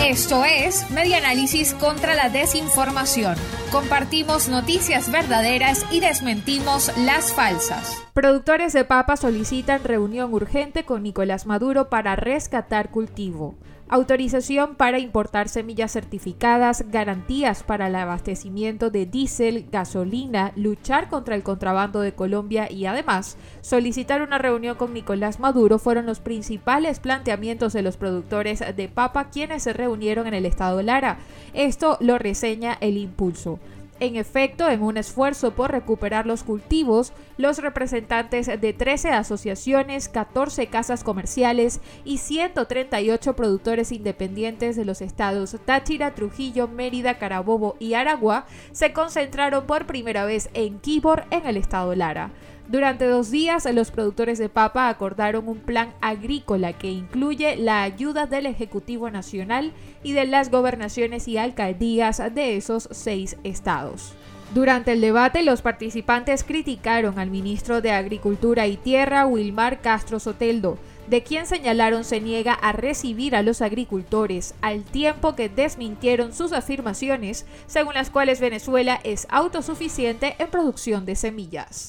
Esto es Media Análisis contra la Desinformación. Compartimos noticias verdaderas y desmentimos las falsas. Productores de papa solicitan reunión urgente con Nicolás Maduro para rescatar cultivo autorización para importar semillas certificadas, garantías para el abastecimiento de diésel, gasolina, luchar contra el contrabando de Colombia y además solicitar una reunión con Nicolás Maduro fueron los principales planteamientos de los productores de papa quienes se reunieron en el estado Lara. Esto lo reseña el impulso. En efecto, en un esfuerzo por recuperar los cultivos, los representantes de 13 asociaciones, 14 casas comerciales y 138 productores independientes de los estados Táchira, Trujillo, Mérida, Carabobo y Aragua se concentraron por primera vez en Quibor, en el estado Lara. Durante dos días, los productores de papa acordaron un plan agrícola que incluye la ayuda del Ejecutivo Nacional y de las gobernaciones y alcaldías de esos seis estados. Durante el debate, los participantes criticaron al ministro de Agricultura y Tierra, Wilmar Castro Soteldo, de quien señalaron se niega a recibir a los agricultores, al tiempo que desmintieron sus afirmaciones, según las cuales Venezuela es autosuficiente en producción de semillas.